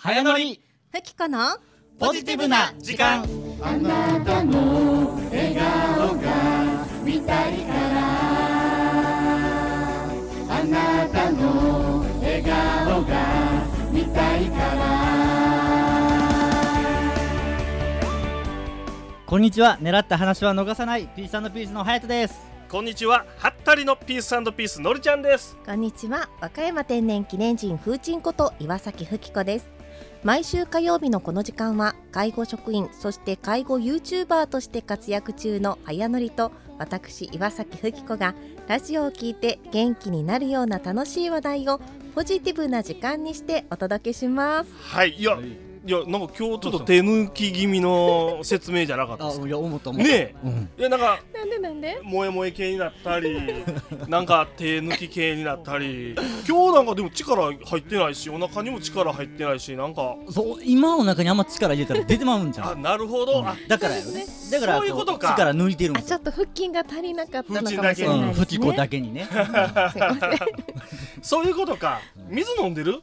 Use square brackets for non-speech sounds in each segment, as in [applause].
早乗り。ふきこのポジティブな時間。あなたの笑顔が見たいから。あなたの笑顔が見たいから。こんにちは。狙った話は逃さない。ピースピースのハヤトです。こんにちは。ハッタリのピースピースのりちゃんです。こんにちは。和歌山天然記念人風鎮こと岩崎ふきこです毎週火曜日のこの時間は介護職員そして介護 YouTuber として活躍中の早乗りと私岩崎ふきこがラジオを聞いて元気になるような楽しい話題をポジティブな時間にしてお届けします。はいいや、い、やなんか今日ちょっと手抜き気味の説明じゃなかったですか？いや思った思った。ねえ。うん。いやなんかなんでなんで？萌え萌え系になったり [laughs] なんか手抜き系になったり。今日なんかでも力入ってないしお腹にも力入ってないしなんか。そう今お腹にあんま力入れたら出てまうんじゃん。あなるほど、あだからよね。だからそういうことか。力抜いてるんちょっと腹筋が足りなかったのかもしれ腹筋だけうんないですね。ふきこだけにね。[laughs] [laughs] そういうことか。水飲んでる？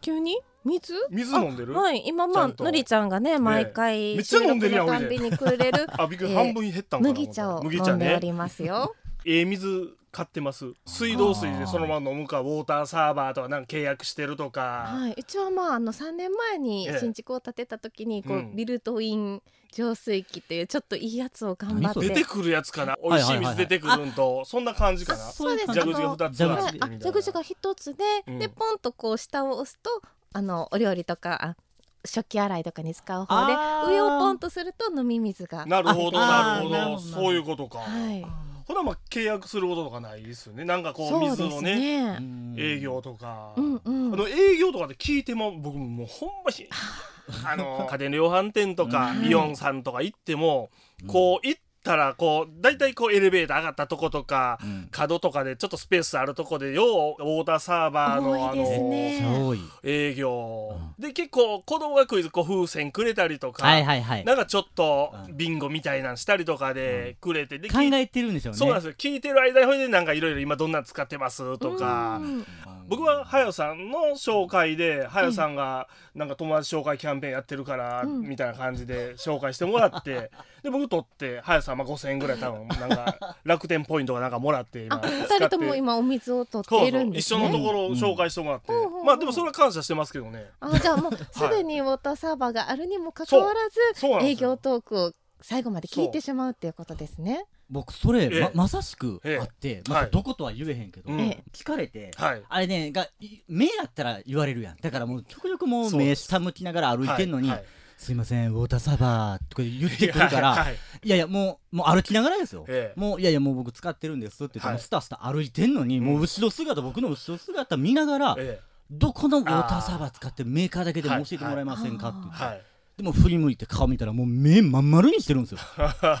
急に？水？水飲んでる？あはい。今まあのりちゃんがね毎回めっちゃ飲んでるやんにくれる。[laughs] あびっくり、えー半分減ったんかな麦茶を麦茶ね。飲んでおりますよ。[laughs] ええ水買ってます。水道水でそのまま飲むかウォーターサーバーとかなんか契約してるとか、はい、うちはまああの3年前にええ。新築を建てた時にこう、うんビルトイン浄水器っていうちょっといいやつを頑張って。出てくるやつかな。美味しい水出てくるんとそんな感じかなそうです感蛇口が2つ蛇口が一つで、うんでポンとこう下を押すとあのお料理とかあ食器洗いとかに使う方で上をポンとすると飲み水がなるほどなるほど。ど。そういうことか、はい。ほなまあ契約することとかないですよね。なんかこう水のねね。営業とか、うんうん。あの営業とかで聞いても僕もうほんまに [laughs] あの家電量販店とかうん。イオンさんとか行っても、こう行ったらこう大体こうエレベーター上がったとことか、うん。角とかでちょっとスペースあるとこでようウォーターサーバーのあの営業、で結構子供がクイズこう風船くれたりとか、はいはいはい。なんかちょっとうん。ビンゴみたいなんしたりとかでくれてで考聞いえてるんでしょうね。そうなんですよ。聞いてる間にほいでなんかいろいろ今どんなの使ってますとか。うん。僕ははよさんの紹介ではよさんがなんか友達紹介キャンペーンやってるからうん。みたいな感じで紹介してもらって [laughs] で僕取ってはよさんまあ5000円ぐらい多分なんか [laughs] 楽天ポイントがなんかもらって今あ二使って。人とも今お水を取っそうていそう一緒るんですね。のところを紹介してもらって。うんうんまあでもそれは感謝してますけどね。あじゃあもうすでにウォーターサーバーがあるにもかかわらず営業トークを最後まで聞いてしまうっていうことですね。僕それええ。ままさしくええあってはいまあどことは言えへんけど聞かれてはい。あれねがい目やったら言われるやん。だからもう極力もう目下向きながら歩いてんのにはいはいすいませんウォーターサーバーとか言ってくるからはい。やいやもうもう歩きながらですよ、ええ。もういやいやもう僕使ってるんですって言って、スタスタ歩いてんのに、もう後ろ姿僕の後ろ姿見ながら、えどこのウォーターサーバー使ってるメーカーだけでも教えてもらえませんかって言って、えはい。でも振り向いて顔見たらもう目まん丸にしてるんですよ。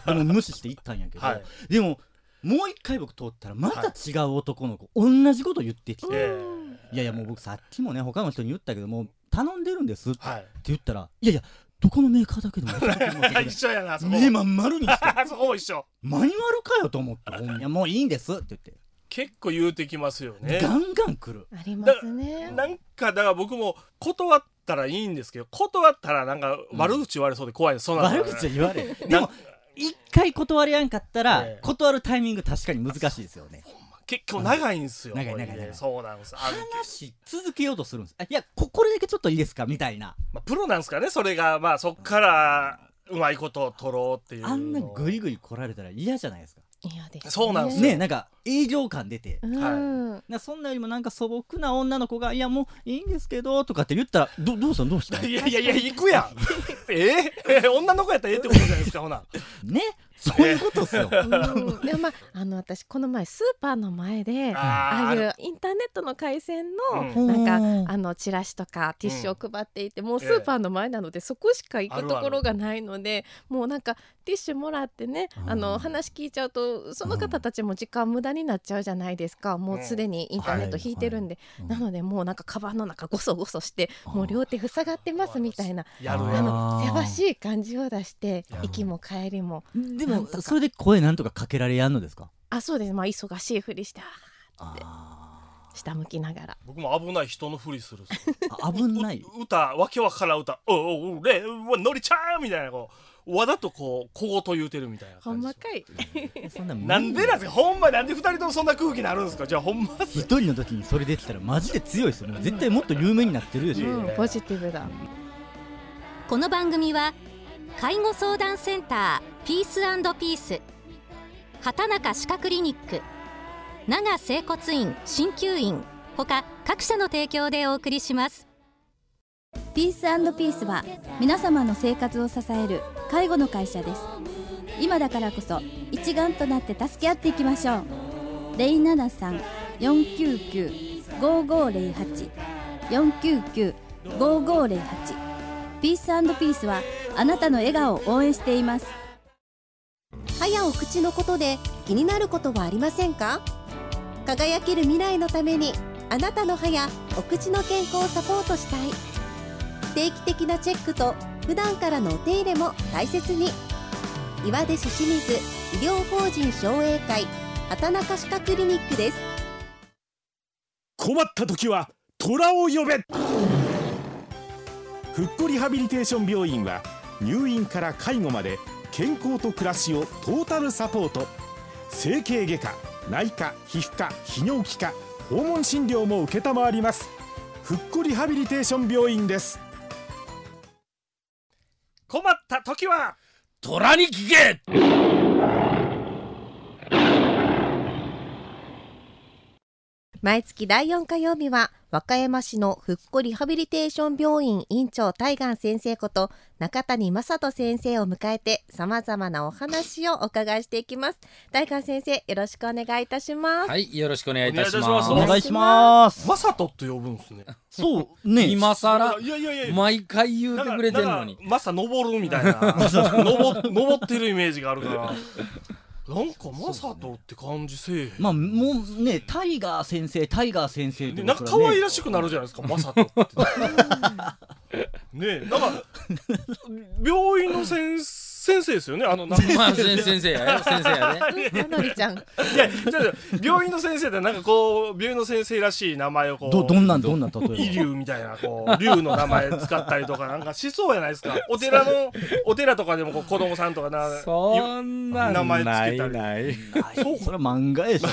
でも無視して行ったんやけど、はい。でももう一回僕通ったらまた違う男の子、同じこと言ってきて、えいやいやもう僕さっきもね他の人に言ったけどもう頼んでるんですって言ったらいやいやどこのメーカーだけでも [laughs] 一緒やなそこ。目まん丸にして。[laughs] そこも一緒。マニュアルかよと思っていやもういいんですって。言って、結構言うてきますよね。ガンガン来る。ありますね。なんかだから僕も断ったらいいんですけど断ったらなんか悪口言われそうで怖いです、そんなの。悪口は言われでも一回断りやんかったら、ええ。断るタイミング確かに難しいですよね結構長いんですよ、長い長い長い。そうなんです。話続けようとするんです。あいやここれだけちょっといいですか？みたいな。まあ、プロなんですかねそれが。まあそっからうまいことを取ろうっていうの。あんなグイグイ来られたら嫌じゃないですか。嫌です、ね。そうなんですよ。ねなんか営業感出て。うん。なそんなよりもなんか素朴な女の子が「いやもういいんですけど」とかって言ったら「どどうしたん？どうしたん?」いやいやいや行くやん。え？え女の子やったらええってことじゃないですかほな。ねそういうことっすよ。[laughs] うん、でもまああの私この前スーパーの前でああいうインターネットの回線うん。のなんうんかあのチラシとかティッシュを配っていて、もうスーパーの前なのでそこしか行くところがないのでもうなんかティッシュもらってねあうん。の話聞いちゃうとその方たちも時間無駄になっちゃうじゃないですか。もうすでにインターネット引いてるんで、はい。なのでもうなんかカバンの中ゴソゴソしてもう両手塞がってますみたいなあのせわしい感じを出してや行きも帰りも。でもなんとか。それで声なんとかかけられやんのですか？あそうです。まあ忙しいふりしてああ下向きながら。僕も危ない人のふりする危ない？う歌わけわからん歌「おうおうれうわのりちゃん」みたいなこうわざとこう小言言うてるみたいなほ感じ。んまかい。そんななんでなんですか？ほんまなんで二人ともそんな空気になるんですか？じゃあほんま。一人の時にそれできたらマジで強いですよもう絶対もっと有名になってるでしょ、うん。ポジティブだ。この番組は介護相談センターピースピース。畑中歯科クリニック。長整骨院鍼灸院。ほか各社の提供でお送りします。ピースピースは皆様の生活を支える介護の会社です。今だからこそ一丸となって助け合っていきましょう。073-499-5508 499-5508ピースピースはあなたの笑顔を応援しています。歯やお口のことで気になることはありませんか？輝ける未来のためにあなたの歯やお口の健康をサポートしたい。定期的なチェックと普段からのお手入れも大切に。岩出市清水医療法人商栄会畑中歯科クリニックです。困った時は虎を呼べ。ふっこリハビリテーション病院は入院から介護まで健康と暮らしをトータルサポート。整形外科内科皮膚科泌尿器科訪問診療も承ります。ふっこリハビリテーション病院です。困った時は虎に聞け。毎月第4火曜日は和歌山市の復興リハビリテーション病院院長大岩先生こと中谷正人先生を迎えて様々なお話をお伺いしていきます。大岩先生よろしくお願いいたします、はい、よろしくお願いいたしおます。お願いします。まさとって呼ぶんですね。そうね今更いやいやいやいや。毎回言うてくれてんのに。なんか。まさ登るみたいな。[laughs] 登登ってるイメージがあるからなんかまさとって感じせえへんまあもうねタイガー先生タイガー先生ってでなんか可愛らしくなるじゃないですか、まさとって。[laughs] ねえ、なんか、病院の先先生ですよね、あの、[laughs] 先先生やよ、先生やね。[laughs] な [laughs] のりちゃん。いや、じゃあ病院の先生ってなんかこう、病院の先生らしい名前をこう、どどんなんどんなん例イえリュウみたいな、こう、竜の名前使ったりとか、なんかしそうやないですか？お寺の、お寺とかでもこう子供さんとかな、そんなん名前つけたり。ない。ばそうそれは漫画でし。ょ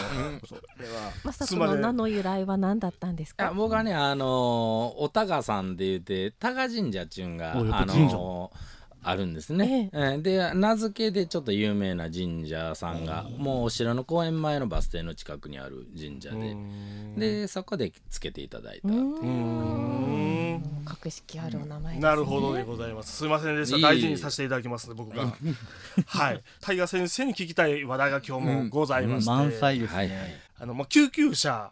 まさとの名の由来は何だったんですいやか僕はね、あのー、おたがさんで言うて、たが神社っちゅうんが、あのーあるんですね、えーで名付けでちょっと有名な神社さんがもうお城の公園前のバス停の近くにある神社で。でそこでつけていただいたう。うーん。格式あるお名前ですね。なるほどでございます。すいませんでした。いい大事にさせていただきますね、僕が。はい。タイガー先生に聞きたい話題が今日もございまして。満載ですはいね。あの、まあ、救急車。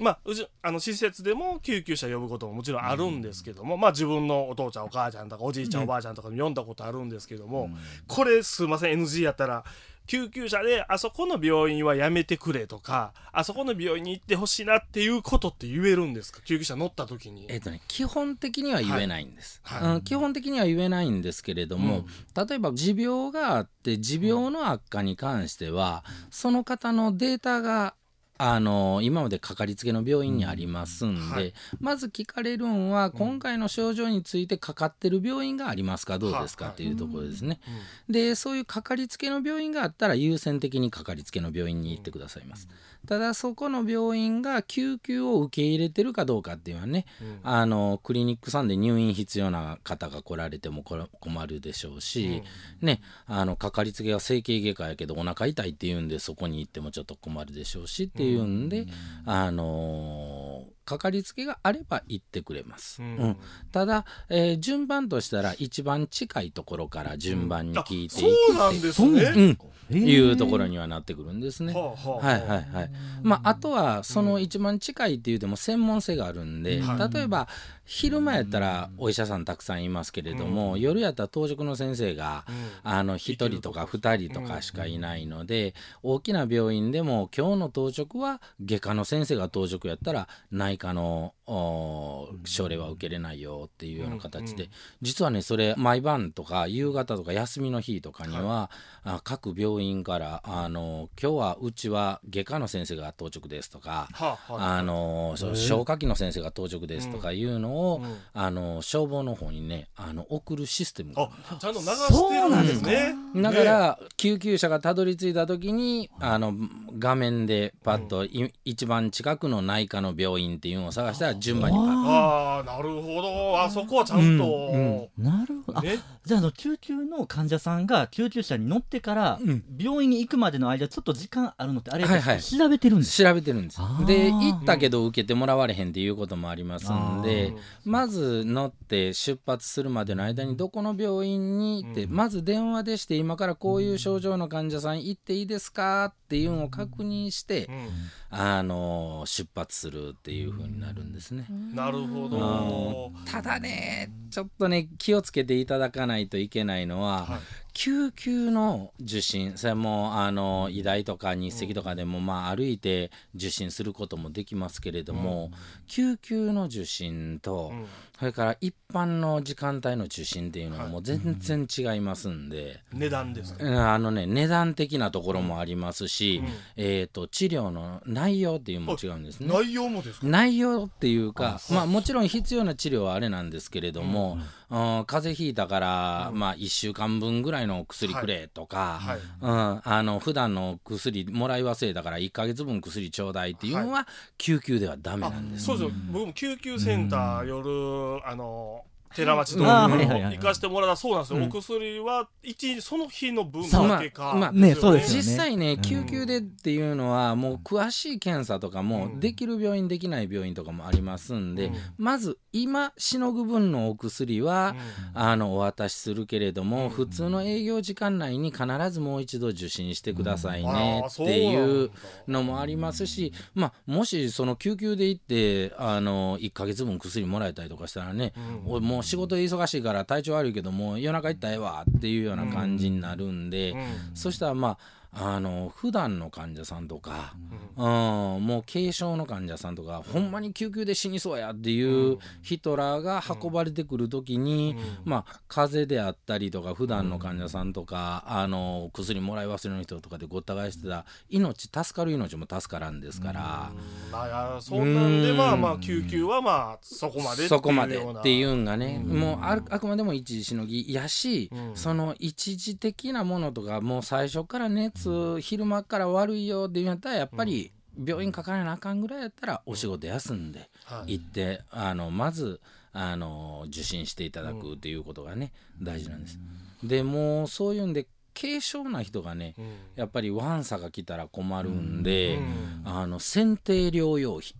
まあ、うちあの施設でも救急車呼ぶことももちろんあるんですけども、まあ自分のお父ちゃんお母ちゃんとかおじいちゃんおばあちゃんとかに呼んだことあるんですけども、これすいません NG やったら救急車であそこの病院はやめてくれとかあそこの病院に行ってほしいなっていうことって言えるんですか？救急車乗った時に。えっとね、基本的には言えないんです、はい。はい。うん基本的には言えないんですけれども、例えば持病があって持病の悪化に関しては、その方のデータがあの今までかかりつけの病院にありますんで、はい。まず聞かれるんは、今回の症状についてかかってる病院がありますか？どうですか？はい。っていうところですね、でそういうかかりつけの病院があったら優先的にかかりつけの病院に行ってくださいます、ただそこの病院が救急を受け入れてるかどうかっていうのはね、あのクリニックさんで入院必要な方が来られても困るでしょうし、ねあのかかりつけが整形外科やけどお腹痛いっていうんでそこに行ってもちょっと困るでしょうしっていうんで、あのーかかりつけがあれば行ってくれます、うん。うん。ただ、えー順番としたら一番近いところから順番にあ聞いていくそうなんですね。うんえーいうところにはなってくるんですね。はあはあはいはいはい。まああとはその一番近いっていうても専門性があるんで、はい。例えば昼間やったらお医者さんたくさんいますけれども、夜やったら当直の先生が、あの1人とか2人とか。しかいないので、大きな病院でも今日の当直は外科の先生が当直やったら内内科のお症例は受けれないよっていうような形で、実はねそれ毎晩とか夕方とか休みの日とかには、あ各病院からあの「今日はうちは外科の先生が当直です」とか、はあはああの消化器の先生が当直ですとかいうのを、うん。あの消防の方にねあの送るシステムが。あちゃんと流してるんですね。だから救急車がたどり着いた時にあの画面でパッと、い一番近くの内科の病院っていうのを探したら順番にパッああなるほど。あそこはちゃんと、うんなるほど。じゃああの救急の患者さんが救急車に乗ってから、うん。病院に行くまでの間ちょっと時間あるのってあれ、はいはい調べてるんです調べてるんです。で行ったけど受けてもらわれへんっていうこともありますんでまず乗って出発するまでの間にどこの病院に行って、うん。まず電話でして今からこういう症状の患者さん行っていいですか？っていうのを確認して、うん。あの出発するっていう風になるんですね。なるほうどん。ただねちょっとね気をつけていただかないといけないのは、はい。救急の受診それもあの医大とか日赤とかでも、まあ、歩いて受診することもできますけれども、救急の受診と、うん。それから一般の時間帯の受診っていうのははい。もう全然違いますんで、値段ですか、うんあのね値段的なところもありますし、うん。えー、と治療の内容っていうのも違うんですね。内容もですか？内容っていうかまあもちろん必要な治療はあれなんですけれども、うん風邪ひいたから、まあ1週間分ぐらいの薬くれとか、はい。うん、あの普段の薬もらい忘れたから1ヶ月分薬ちょうだいっていうのは救急ではダメあなんです。そうですよ。僕も救急センター夜あの寺町とあーはいはいはい行かしてもらったらそうなんですよ、うん。お薬は一日その日の分だけか、まあねそうですよ実際ねうん救急でっていうのはもう詳しい検査とかもうん。できる病院できない病院とかもありますんで、うん。まず今しのぐ分のお薬は、あのお渡しするけれども、普通の営業時間内に必ずもう一度受診してくださいねっていうのもありますし、まあ、もしその救急で行ってあの1ヶ月分薬もらえたりとかしたらね、おもう仕事忙しいから体調悪いけどもう夜中行ったらええわっていうような感じになるんで、そしたらまああの普段の患者さんとか、うん、もう軽症の患者さんとか、ほんまに救急で死にそうやっていう人らが運ばれてくる時に、まあ風邪であったりとか普段の患者さんとか、あの薬もらい忘れの人とかでごった返してた命助かる命も助からんですから。まあそんなんでまあまあ救急はまあそこまでそこまでような。っていうんがね、もうあるあくまでも一時しのぎやし、うん。その一時的なものとかもう最初から熱昼間から悪いよって言うんやったらやっぱり病院かからなあかんぐらいやったらお仕事休んではい。行って、あのまずあの受診していただくっていうことがね、大事なんです。でもうそういうんで軽症な人がね、うん。やっぱりワンサが来たら困るんで、うん。あの選定療養費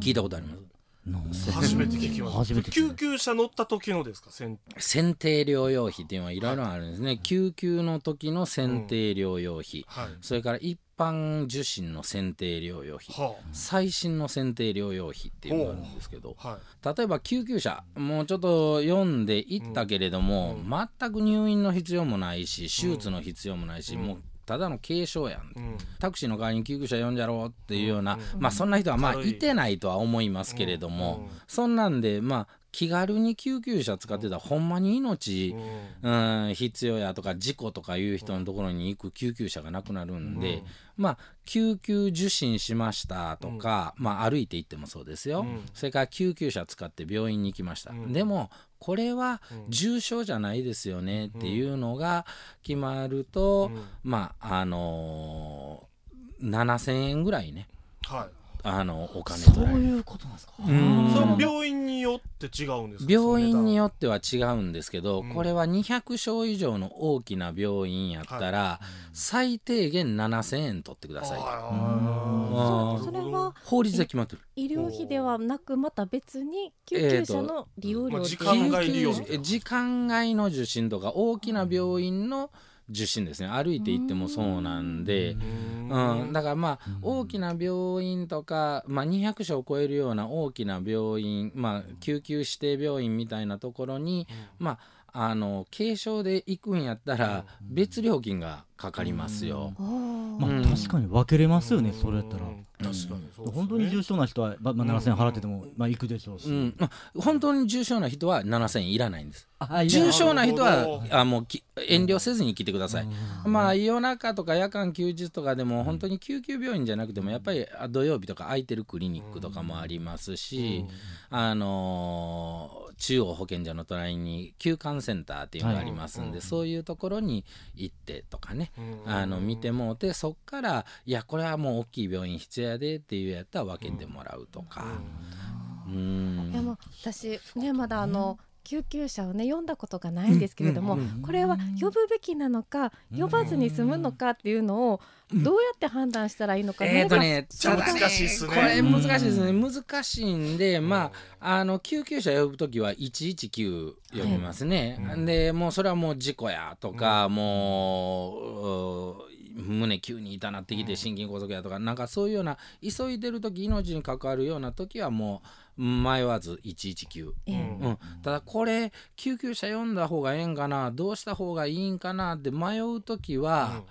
聞いたことあります？初めて聞きました。救急車乗った時のですか？先選定療養費っていうのはいろいろあるんですね、救急の時の選定療養費、はい。それから一般受診の選定療養費、は最新の選定療養費っていうのがあるんですけどあはい。例えば救急車もうちょっと読んでいったけれども、全く入院の必要もないし手術の必要もないし、もうただの軽症やん、うん。タクシーの代わりに救急車呼んじゃろうっていうような、まあそんな人はまあいてないとは思いますけれども、うん。そんなんでまあ気軽に救急車使ってたらほんまに命、うん、必要やとか事故とかいう人のところに行く救急車がなくなるんで、まあ救急受診しましたとか、まあ歩いて行ってもそうですよ、うん。それから救急車使って病院に行きました、うん。でもこれは重症じゃないですよねっていうのが決まると、うん。まああのー7,000円ぐらいね。はいあのお金そう取られる。いうことなんですか？うん。その病院によって違うんですか？病院によよっては違うんですけど、うんこれは200床以上の大きな病院やったら、最低限7,000円取ってくださいそれは法律で決まってる。医療費ではなくまた別に救急車の利用料まあ時間外利用救急時間外の受診とか大きな病院の受診ですね。歩いて行ってもそうなんで、うん、だからまあ大きな病院とか、まあ、200床を超えるような大きな病院、まあ、救急指定病院みたいなところに、まああの軽症で行くんやったら別料金がかかりますよ。まあ、うん。確かに分けれますよね、それやったら。確かにそうですね。本当に重症な人は、まあ、まあ7000円払ってても、まあ行くでしょうし、うん。まあ本当に重症な人は7000円いらないんです。重症な人はあもうき遠慮せずに来てください、まあ夜中とか夜間休日とかでも本当に救急病院じゃなくてもやっぱりあ土曜日とか空いてるクリニックとかもありますし、あのー中央保健所の隣に休館センターっていうのがありますんで、そういうところに行ってとかね、あの見てもうてそっからいやこれはもう大きい病院必要やでっていうやったら分けてもらうとか。うん。いやもう私ねまだあの、救急車をね読んだことがないんですけれども、これは呼ぶべきなのか呼ばずに済むのかっていうのをどうやって判断したらいいのか、えーとね、ちゃ難しいっすね。これ難しいですね。難しいんで、まあ、あの、救急車呼ぶときは119呼びますね。で、もうそれはもう事故やとか、もう、う胸急に痛なってきて心筋梗塞やとか、なんかそういうような、急いでるとき、命に関わるようなときはもう、迷わず119。うん、ただこれ救急車呼んだ方がええんかなどうした方がいいんかなって迷う時は、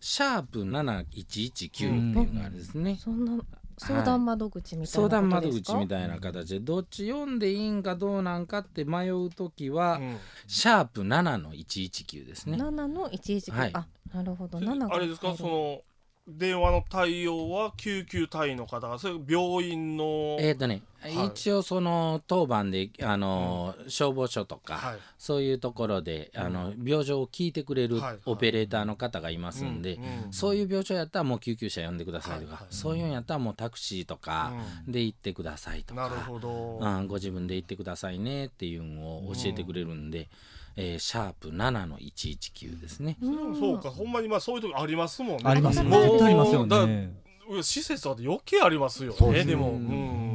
シャープ7119っていうのがあるんですね。そんな相談窓口みたいな相談窓ことですか？口みたいな形で。どっち読んでいいんかどうなんかって迷う時は、うん。シャープ7の119ですね。7の119、はい。あなるほど。7があれですか？その電話の対応は救急隊員の方がそれ病院のえっ、とね、はい。一応その当番であの、消防署とか、はい。そういうところであの病状を聞いてくれるオペレーターの方がいますんで、うん。うん。そういう病状やったらもう救急車呼んでくださいとか、はい。はい。そういうんやったらもうタクシーとかで行ってくださいとか、なるほど、うん、ご自分で行ってくださいねっていうのを教えてくれるんで、えーシャープ7の119ですね。そうか。ほんまにまあそういうとこありますもんね。ありますもう絶対ありますよだね施設は余計ありますよね。でもうん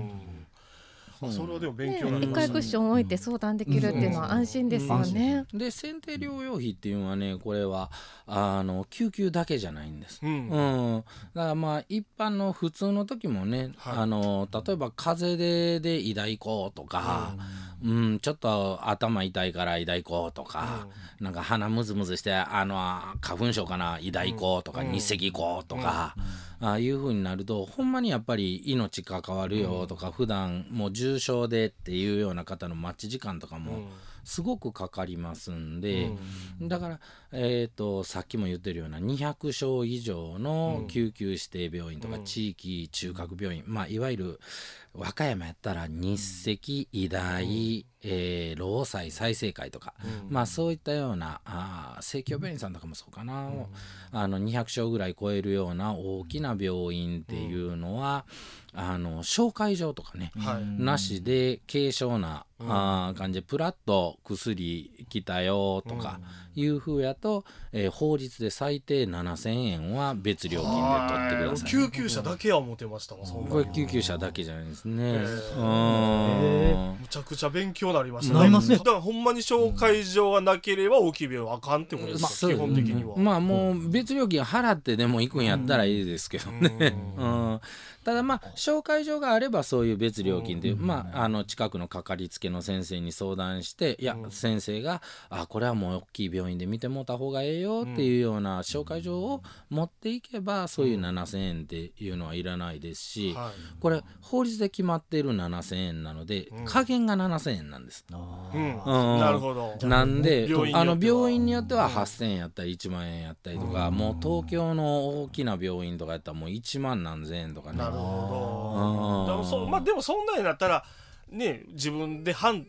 あそれはでも勉強になり一ます回クッション置いて相談できるっていうのは安心ですよね。で選定療養費っていうのはねこれはあの救急だけじゃないんです。うん。うん、だからまあ一般の普通の時もね、はい。あの例えば風邪でで医大行こうとか、うん。ちょっと頭痛いから医大行こうとか、なんか鼻ムズムズしてあの花粉症かな医大行こうとか、日赤行こうとか、ああいう風になるとほんまにやっぱり命関わるよとか、普段もう重症でっていうような方の待ち時間とかもすごくかかりますんで、だから、えー、とさっきも言ってるような200床以上の救急指定病院とか地域中核病院、まあ、いわゆる和歌山やったら日赤医大、えー労災再生会とか、まあ、そういったような生協病院さんとかもそうかな、あの200床ぐらい超えるような大きな病院っていうのは、あの紹介状とかね、はい。なしで軽症な、あー感じでプラッと薬来たよとかいうふうやと、えー法律で最低7000円は別料金で取ってください。救急車だけは思ってましたわそんなこれ救急車だけじゃないですね。ー。うん。むちゃくちゃ勉強になりましたなりますね。だからほんまに紹介状がなければ大きい病院はあかんってことですか、そう基本的には、まあもう別料金払ってでも行くんやったらいいですけどね。うん。ただまあ紹介状があればそういう別料金で、まああの近くのかかりつけの先生に相談していや先生があこれはもう大きい病院で見てもらった方がええよっていうような紹介状を持っていけばそういう7,000円っていうのはいらないですし、はい。これ法律で決まっている7,000円なので加減が7,000円なんです。うんうん。なるほど。なんで病院によっては。あの病院によっては8,000円やったり1万円やったりとか、もう東京の大きな病院とかやったらもう1万何千円とかね。なるほうん。どでもそ,、まあ、でもそんなんになったらね自分で判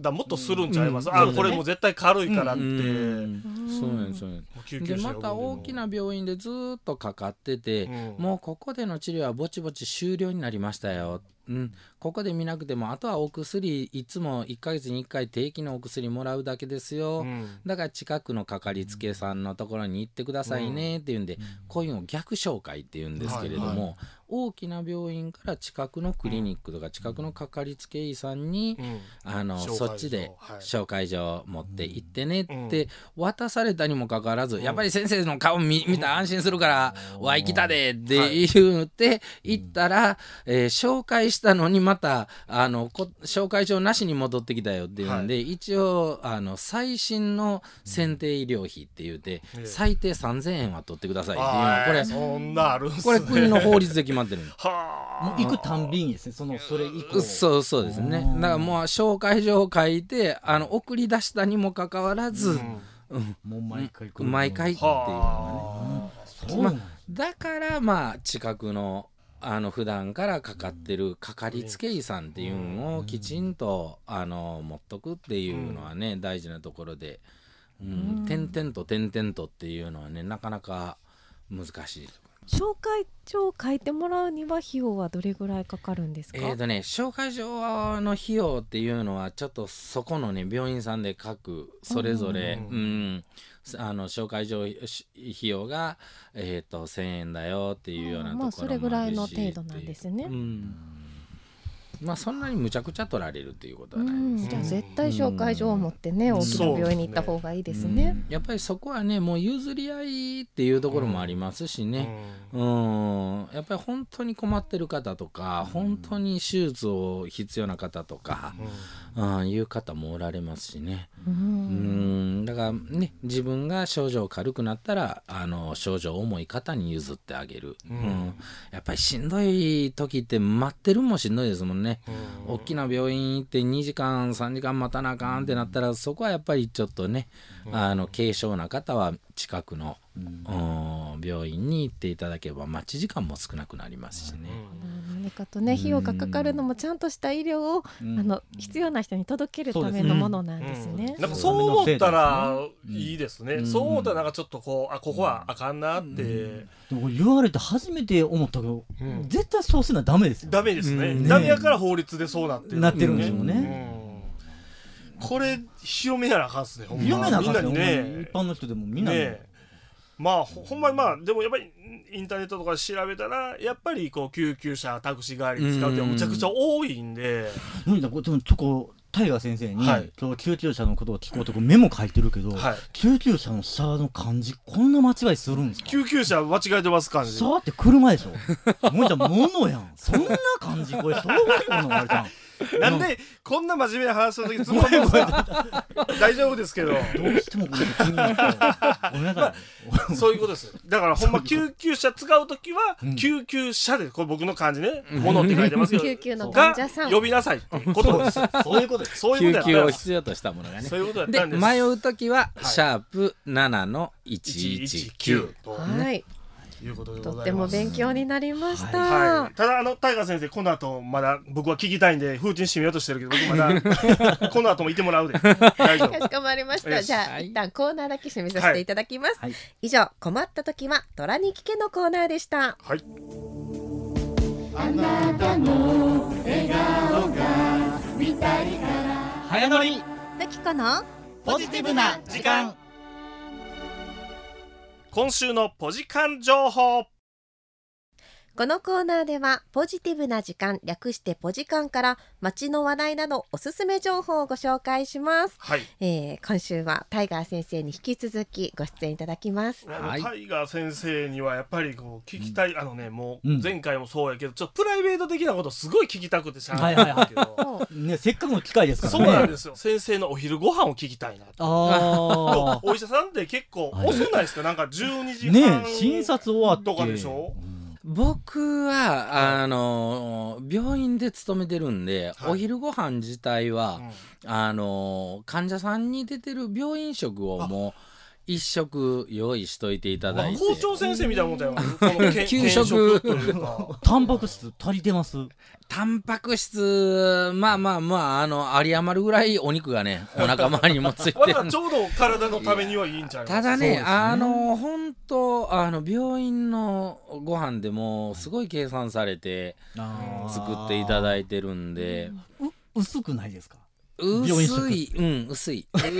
断もっとするんちゃいます、あこれもう絶対軽いからって、うん。そうなんですそうなんです。もう救急でまた大きな病院でずーっとかかってて、うん。もうここでの治療はぼちぼち終了になりましたよ、うん、ここで見なくてもあとはお薬いつも1ヶ月に1回定期のお薬もらうだけですよ、うん。だから近くのかかりつけさんのところに行ってくださいねっていうんで、こういうのを逆紹介っていうんですけれども、はいは大きな病院から近くのクリニックとか近くのかかりつけ医さんに、うん。あのそっちではい。紹介状持って行ってねって渡さされたにもかかわらず、やっぱり先生の顔見見たら安心するから「わい来たで」って言って行ったら、えー紹介したのにまたあのこ紹介状なしに戻ってきたよっていうんで、一応あの最新の選定医療費って言うて、ええ。最低3000円は取ってくださいっていうこれそんなあるんすね。これ国の法律で決まってるん [laughs] はもう行くたんびにですねそのそれ以降。そうそうですね。だからもう紹介状を書いてあの送り出したにもかかわらず、うん。もう毎回来る。毎回っていうのはねだからまあ近くのあの普段からかかってるかかりつけ医さんっていうのをきちんとあの持っとくっていうのはね大事なところで、うん、点々と点々とっていうのはねなかなか難しい。紹介状を書いてもらうには費用はどれぐらいかかるんですか、えーとね、紹介状の費用っていうのはちょっとそこのね病院さんで各それぞれ、うんあの紹介状し費用が、えー、と1,000円だよっていうようなところもあるし。まあそれぐらいの程度なんですね。まあそんなにむちゃくちゃ取られるっていうことはうないですん、じゃあ絶対紹介状を持ってね、大きな病院に行った方がいいですね。やっぱりそこはねもう譲り合いっていうところもありますしね、うん。やっぱり本当に困ってる方とか、本当に手術を必要な方とか、うん。いう方もおられますしね、うん。だからね自分が症状軽くなったらあの症状重い方に譲ってあげる、うん。やっぱりしんどい時って待ってるのもしんどいですもんね、大きな病院行って2時間3時間待たなあかんってなったらそこはやっぱりちょっとね、あの軽症な方は近くの、うん。病院に行っていただければ待ち時間も少なくなりますしね。何かとね費用がかかるのもちゃんとした医療を、うん。あの必要な人に届けるためのものなんですね。なんかそう思ったらいいですね。そう思ったらなんかちょっとこうあここはあかんなって。でも言われて初めて思ったけど、絶対そうするのはダメですよ。ダメですね。うん。ダメやから法律でそうなってる。なってるんでしょうね。うん。これ広めやなあかんっすね。ほんま。広めなあかんっすね。一。般の人でもみんなにねまあほほんまにまあでもやっぱりインターネットとかで調べたらやっぱりこう救急車タクシー代わりに使うってむちゃくちゃ多いんで。何だこでもちタイガー先生に、はい。今日救急車のことを聞こうとメモ書いてるけど、はい。救急車の車の漢字こんな間違いするんですか？救急車間違えてます感じ。車って車でしょ。もうじゃ物やん。そんな漢字これ小学校のあれじゃん [laughs] なんでこんな真面目な話の時つまんでますか大丈夫ですけど。どうしてもこれ気になってごめんなさいそういうことです。だからほんま救急車使うときは、救急車で、これ僕の漢字ね、ものって書いてますけど、[laughs] 救急の患者さんが呼びなさいってことです。そういうことです。[laughs] そういうことや救急。を必要としたものがね。そういうことやっでたんです。迷う時は、いシャープ7の119 119とはい、いうことでごとっても。勉強になりました。はい、ただあのタイガー先生この後まだ僕は聞きたいんで風鎮締めようとしてるけど僕まだ [laughs] この後もいてもらうで。[laughs] 大丈夫。かしこまりました。じゃあ、一旦コーナーだけ締めさせていただきます。はい。以上、困った時は虎に聞けのコーナーでした。はい。あなたの笑顔が見たいから。早乗り。なきこのポジティブな時間今週のポジカン情報。このコーナーではポジティブな時間略してポジカンから街の話題などおすすめ情報をご紹介します、はい。えー今週はタイガー先生に引き続きご出演いただきます。はい。タイガー先生にはやっぱりこう聞きたい、あのねもううん。前回もそうやけどちょっとプライベート的なことすごい聞きたくてしゃあないねせっかくの機会ですからそねうなんですよ。先生のお昼ご飯を聞きたいなと。あお医者さんって結構はい遅ないですか？なんか12時あ半ね診察終わって。とかでしょ？僕は、あの病院で勤めてるんで、はい。お昼ご飯自体は、うん。あの患者さんに出てる病院食をもう一食用意しといていただいて。校長先生みたいなもんだよ。[laughs] 給食。タンパク質足りてます？タンパク質まあまあまああの有り余るぐらいお肉がね [laughs] お腹周りにもついてまるだちょうど体のためにはいいんちゃいますただねね。あの本当あの病院のご飯でもすごい計算されて作っていただいてるんで、う薄くないですか？薄い。うん薄い。[laughs] え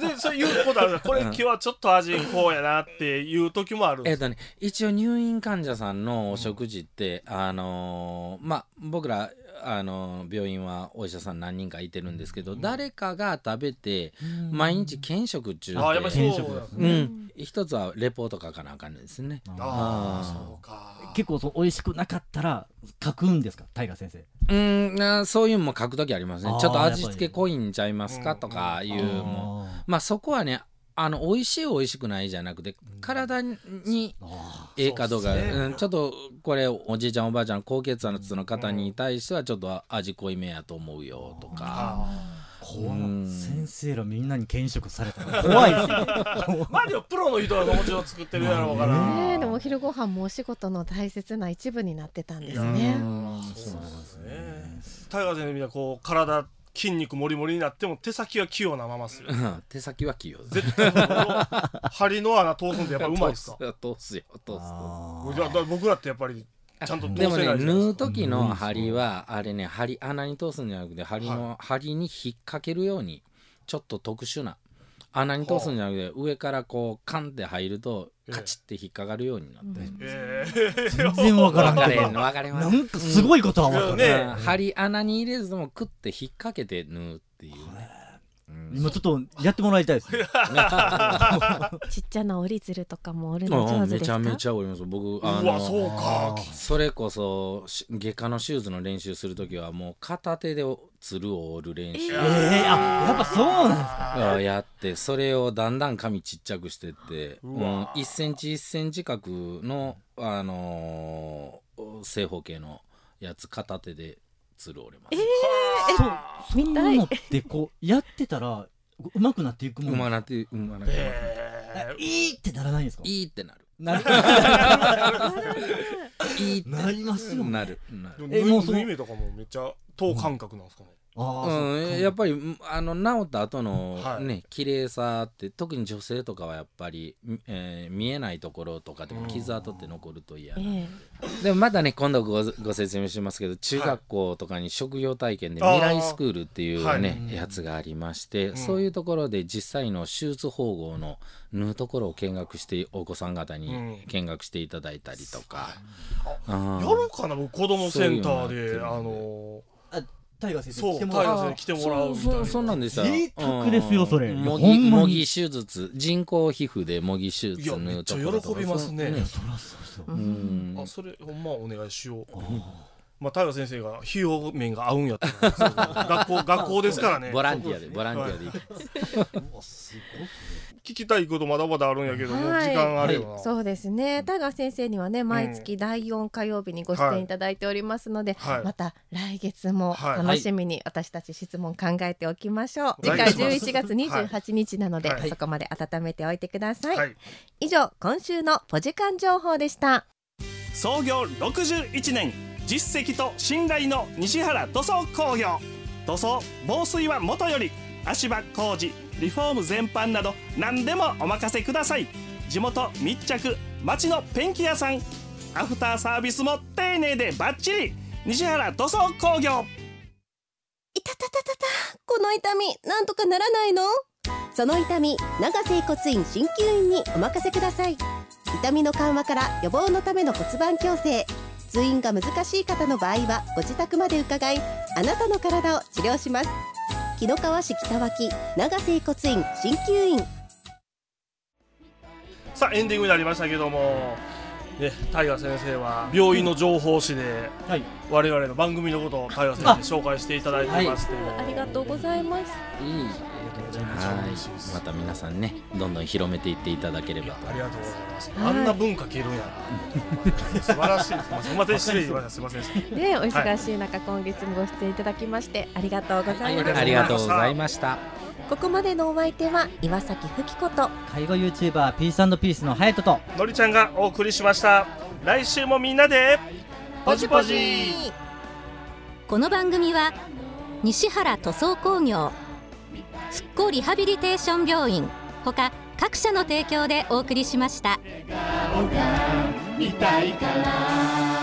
でそういうことあるこれ今日はちょっと味こうやなっていう時もあるんですか？えっとね一応入院患者さんのお食事って、あのーまあ僕らあのー病院はお医者さん何人かいてるんですけど、誰かが食べて毎日検食中であやっぱりそうなんですうねん、一つはレポート書かなあかんのですね。ああそうか。結構そう美味しくなかったら書くんですか？大河先生うんなそういうのも書くときありますね。ちょっと味付け濃いんちゃいますかとかいうも。あまあそこはねあの美味しい美味しくないじゃなくて体にあええかどうか。ね。うん、ちょっとこれおじいちゃんおばあちゃん高血圧の方に対してはちょっと味濃いめやと思うよとか。あ怖先生らみんなに検食された。ら [laughs] 怖いですねーまあでもプロの人はもちろん作ってるやろうから。ねえでもお昼ご飯もお仕事の大切な一部になってたんですね。うんそうですね。タイガー先生みんなこう体筋肉もりもりになっても手先は器用なままっすようん。手先は器用。です絶対針の穴通すんでやっぱうまいっすか？[laughs] 通すよ通す僕らってやっぱりちゃんと通せでもねないじゃない縫う時の針はあれね針穴に通すんじゃなくて針の針に引っ掛けるようにちょっと特殊な穴に通すんじゃなくて上からこうカンって入るとええ。カチッて引っかかるようになって。るえ全然わからんけど。分かれます。なんかすごいことは分かる、ね。うん。針穴に入れずともクッて引っ掛けて縫うっていう今ちょっとやってもらいたいですね。[laughs] [laughs] ちっちゃな折り鶴とかも折るのああ上手ですか？めちゃめちゃおります。僕あうわのそうか。それこそし外科の手術の練習する時はもう片手で鶴を折る練習。ええあやっぱそうなんですか？あやってそれをだんだん紙ちっちゃくしてって、う、うんわ1センチ1センチ角の、あのー正方形のやつ片手で鶴折れます、そうそういうのってこうやってたらうまくなっていくもん。うまなってうまなって、えいいってならないんですか？いいってなる。なる。[laughs] いいってなりますよね。なる。なる。ー、えもうその縫い目とかもめっちゃ等間隔なんですかね、うん、やっぱりうんあの治った後のはい。ね、綺麗さって特に女性とかはやっぱり、みえー見えないところとかでも傷跡って残ると嫌な、えでもまだね今度ごご説明しますけど中学校とかに職業体験で未来スクールっていうはね、い。やつがありまして、ん。そういうところで実際の手術縫合の縫うところを見学してお子さん方にうん。見学していただいたりとか、やあーろうかな僕子供センターで。あのやってるんで。のタイガー先生そう来てもらう。タイガー先生来てもらうみたいな。そうそうなんです。よ贅沢ですよそれ。うん。模擬模擬手術人工皮膚で模擬手術いや縫うところとか。めっちゃ喜びますね。そうそらそうそううん。あそれほんまお願いしよう。まあタイガー先生が費用面が合うんやった学校学校ですからね。ボランティアでボランティアで行くうわす聞きたいことまだまだあるんやけどもうはい時間あるよな、そうですね。田川先生にはね毎月第4火曜日にご出演いただいておりますので、はい。また来月もはい。楽しみに私たち質問考えておきましょう。次回お願いします。11月28日なので、はい。そこまで温めておいてください。はい。以上今週のポジカン情報でした。創業61年実績と信頼の西原塗装工業。塗装防水はもとより足場工事リフォーム全般など何でもお任せください。地元密着町のペンキ屋さん。アフターサービスも丁寧でバッチリ。西原塗装工業。いたたたたたこの痛みなんとかならないの？その痛み長整骨院鍼灸院にお任せください。痛みの緩和から予防のための骨盤矯正。通院が難しい方の場合はご自宅まで伺いあなたの体を治療します。木戸川市北脇長瀬骨院鍼灸院。さあエンディングになりましたけども。ね、タイガー先生は病院の情報誌ではい。我々の番組のことをタイガー先生に紹介していただいてまして、ありがとうございます。いい。はい。また皆さんねどんどん広めていっていただければ。ありがとうございます。はい。あんな文化消えるんやな。素晴らしいです。すみません、失礼しました。すみません。でお忙しい中、今月もご出演いただきましてありがとうございます、ありがとうございましたここまでのお相手は岩崎ふきこと介護 YouTuber ピースピースのハヤトとのりちゃんがお送りしました。来週もみんなでポジポジ。この番組は西原塗装工業復興リハビリテーション病院ほか各社の提供でお送りしました。見たいから